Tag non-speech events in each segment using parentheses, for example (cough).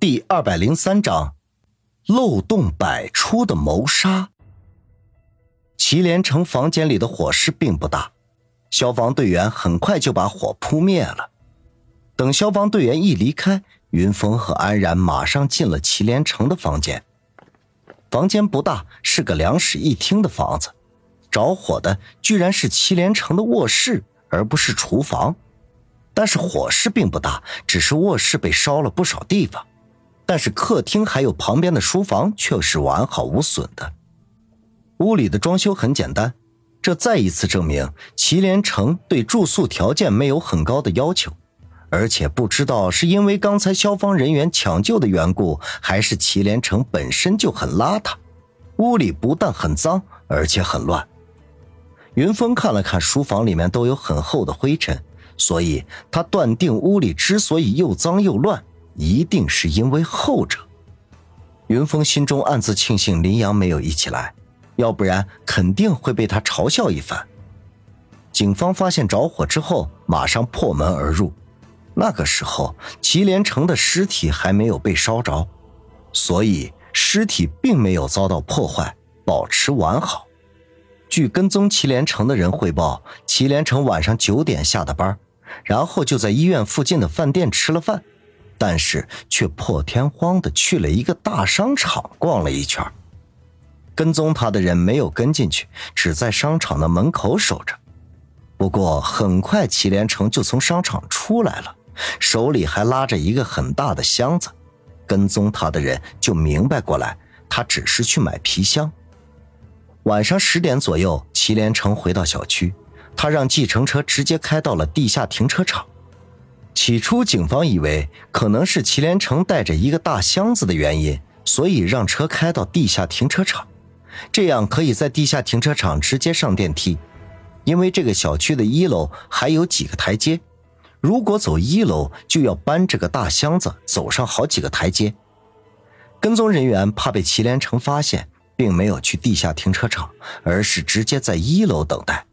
第二百零三章，漏洞百出的谋杀。祁连城房间里的火势并不大，消防队员很快就把火扑灭了。等消防队员一离开，云峰和安然马上进了祁连城的房间。房间不大，是个两室一厅的房子。着火的居然是祁连城的卧室，而不是厨房。但是火势并不大，只是卧室被烧了不少地方。但是客厅还有旁边的书房却是完好无损的。屋里的装修很简单，这再一次证明祁连城对住宿条件没有很高的要求。而且不知道是因为刚才消防人员抢救的缘故，还是祁连城本身就很邋遢，屋里不但很脏，而且很乱。云峰看了看书房里面都有很厚的灰尘，所以他断定屋里之所以又脏又乱。一定是因为后者。云峰心中暗自庆幸林阳没有一起来，要不然肯定会被他嘲笑一番。警方发现着火之后，马上破门而入。那个时候，祁连城的尸体还没有被烧着，所以尸体并没有遭到破坏，保持完好。据跟踪祁连城的人汇报，祁连城晚上九点下的班，然后就在医院附近的饭店吃了饭。但是却破天荒的去了一个大商场逛了一圈，跟踪他的人没有跟进去，只在商场的门口守着。不过很快祁连城就从商场出来了，手里还拉着一个很大的箱子。跟踪他的人就明白过来，他只是去买皮箱。晚上十点左右，祁连城回到小区，他让计程车直接开到了地下停车场。起初，警方以为可能是祁连城带着一个大箱子的原因，所以让车开到地下停车场，这样可以在地下停车场直接上电梯。因为这个小区的一楼还有几个台阶，如果走一楼就要搬这个大箱子走上好几个台阶。跟踪人员怕被祁连城发现，并没有去地下停车场，而是直接在一楼等待。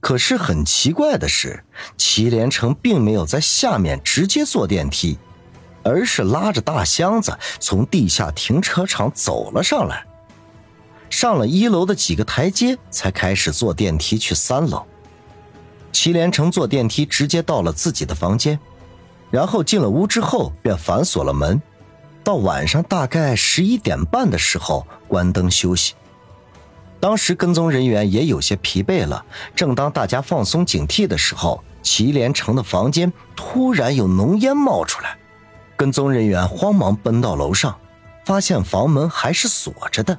可是很奇怪的是，祁连城并没有在下面直接坐电梯，而是拉着大箱子从地下停车场走了上来，上了一楼的几个台阶，才开始坐电梯去三楼。祁连城坐电梯直接到了自己的房间，然后进了屋之后便反锁了门，到晚上大概十一点半的时候关灯休息。当时跟踪人员也有些疲惫了。正当大家放松警惕的时候，祁连城的房间突然有浓烟冒出来，跟踪人员慌忙奔到楼上，发现房门还是锁着的。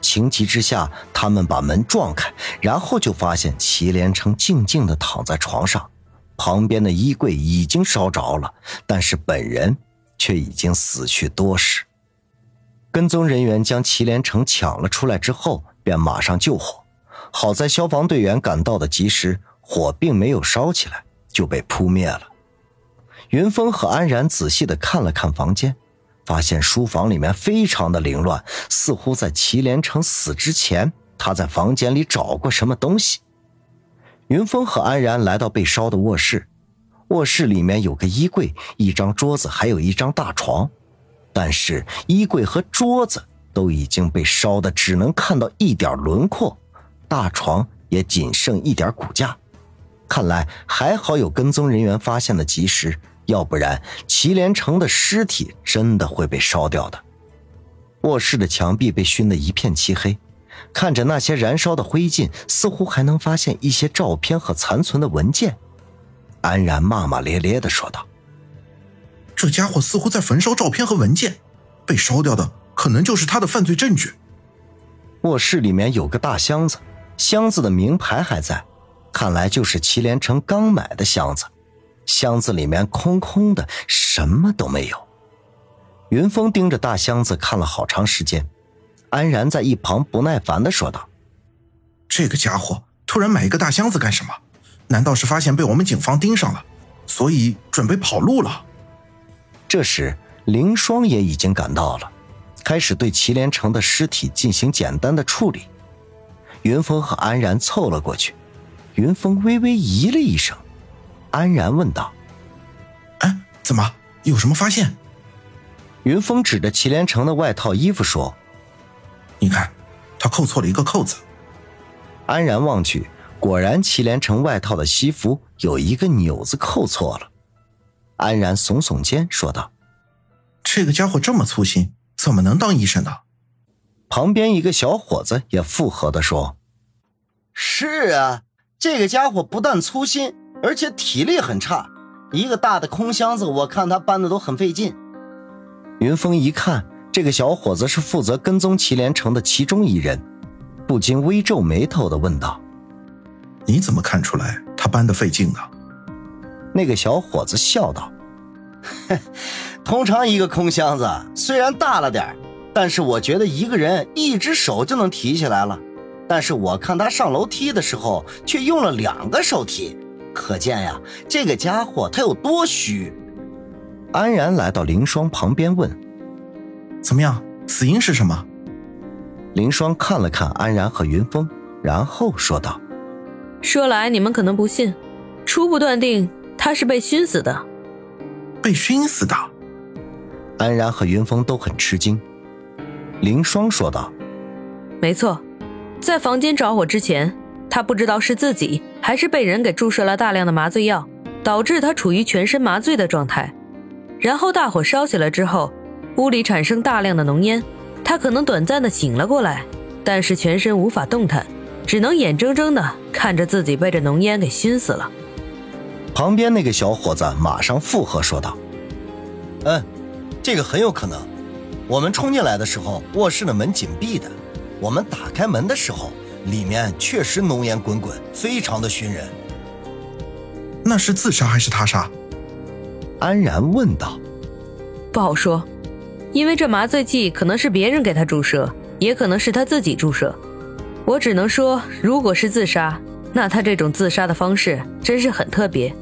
情急之下，他们把门撞开，然后就发现祁连城静静地躺在床上，旁边的衣柜已经烧着了，但是本人却已经死去多时。跟踪人员将祁连城抢了出来之后。便马上救火，好在消防队员赶到的及时，火并没有烧起来，就被扑灭了。云峰和安然仔细的看了看房间，发现书房里面非常的凌乱，似乎在祁连城死之前，他在房间里找过什么东西。云峰和安然来到被烧的卧室，卧室里面有个衣柜、一张桌子，还有一张大床，但是衣柜和桌子。都已经被烧的只能看到一点轮廓，大床也仅剩一点骨架。看来还好有跟踪人员发现的及时，要不然祁连城的尸体真的会被烧掉的。卧室的墙壁被熏得一片漆黑，看着那些燃烧的灰烬，似乎还能发现一些照片和残存的文件。安然骂骂咧咧的说道：“这家伙似乎在焚烧照片和文件，被烧掉的。”可能就是他的犯罪证据。卧室里面有个大箱子，箱子的名牌还在，看来就是祁连城刚买的箱子。箱子里面空空的，什么都没有。云峰盯着大箱子看了好长时间，安然在一旁不耐烦的说道：“这个家伙突然买一个大箱子干什么？难道是发现被我们警方盯上了，所以准备跑路了？”这时，凌霜也已经赶到了。开始对祁连城的尸体进行简单的处理，云峰和安然凑了过去。云峰微微咦了一声，安然问道：“哎，怎么有什么发现？”云峰指着祁连城的外套衣服说：“你看，他扣错了一个扣子。”安然望去，果然祁连城外套的西服有一个纽子扣错了。安然耸耸肩说道：“这个家伙这么粗心，怎么能当医生呢？”旁边一个小伙子也附和的说：“是啊，这个家伙不但粗心，而且体力很差。一个大的空箱子，我看他搬的都很费劲。”云峰一看，这个小伙子是负责跟踪祁连城的其中一人，不禁微皱眉头的问道：“你怎么看出来他搬的费劲呢？”那个小伙子笑道：“ (laughs) 通常一个空箱子虽然大了点但是我觉得一个人一只手就能提起来了。但是我看他上楼梯的时候却用了两个手提，可见呀，这个家伙他有多虚。”安然来到林霜旁边问：“怎么样？死因是什么？”林霜看了看安然和云峰，然后说道：“说来你们可能不信，初步断定他是被熏死的。”被熏死的？安然和云峰都很吃惊。林霜说道：“没错，在房间着火之前，他不知道是自己还是被人给注射了大量的麻醉药，导致他处于全身麻醉的状态。”然后大火烧起来之后，屋里产生大量的浓烟，他可能短暂的醒了过来，但是全身无法动弹，只能眼睁睁的看着自己被这浓烟给熏死了。旁边那个小伙子马上附和说道：“嗯，这个很有可能。我们冲进来的时候，卧室的门紧闭的，我们打开门的时候，里面确实浓烟滚滚，非常的熏人。那是自杀还是他杀？”安然问道：“不好说，因为这麻醉剂可能是别人给他注射，也可能是他自己注射。我只能说，如果是自杀，那他这种自杀的方式真是很特别。”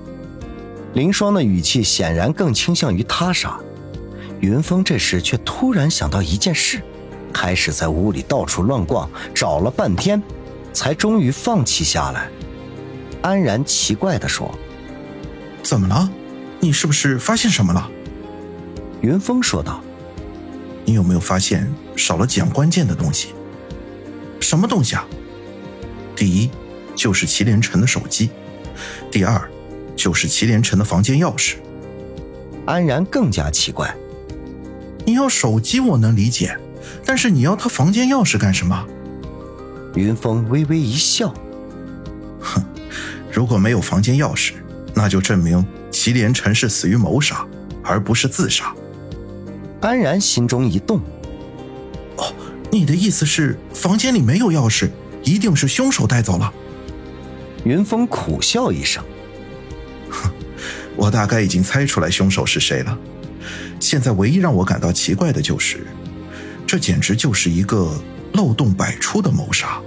林霜的语气显然更倾向于他杀。云峰这时却突然想到一件事，开始在屋里到处乱逛，找了半天，才终于放弃下来。安然奇怪地说：“怎么了？”你是不是发现什么了？云峰说道：“你有没有发现少了几样关键的东西？什么东西啊？第一，就是祁连城的手机；第二，就是祁连城的房间钥匙。”安然更加奇怪：“你要手机我能理解，但是你要他房间钥匙干什么？”云峰微微一笑：“哼，如果没有房间钥匙，那就证明……”祁连城是死于谋杀，而不是自杀。安然心中一动。哦，你的意思是房间里没有钥匙，一定是凶手带走了？云峰苦笑一声，哼，我大概已经猜出来凶手是谁了。现在唯一让我感到奇怪的就是，这简直就是一个漏洞百出的谋杀。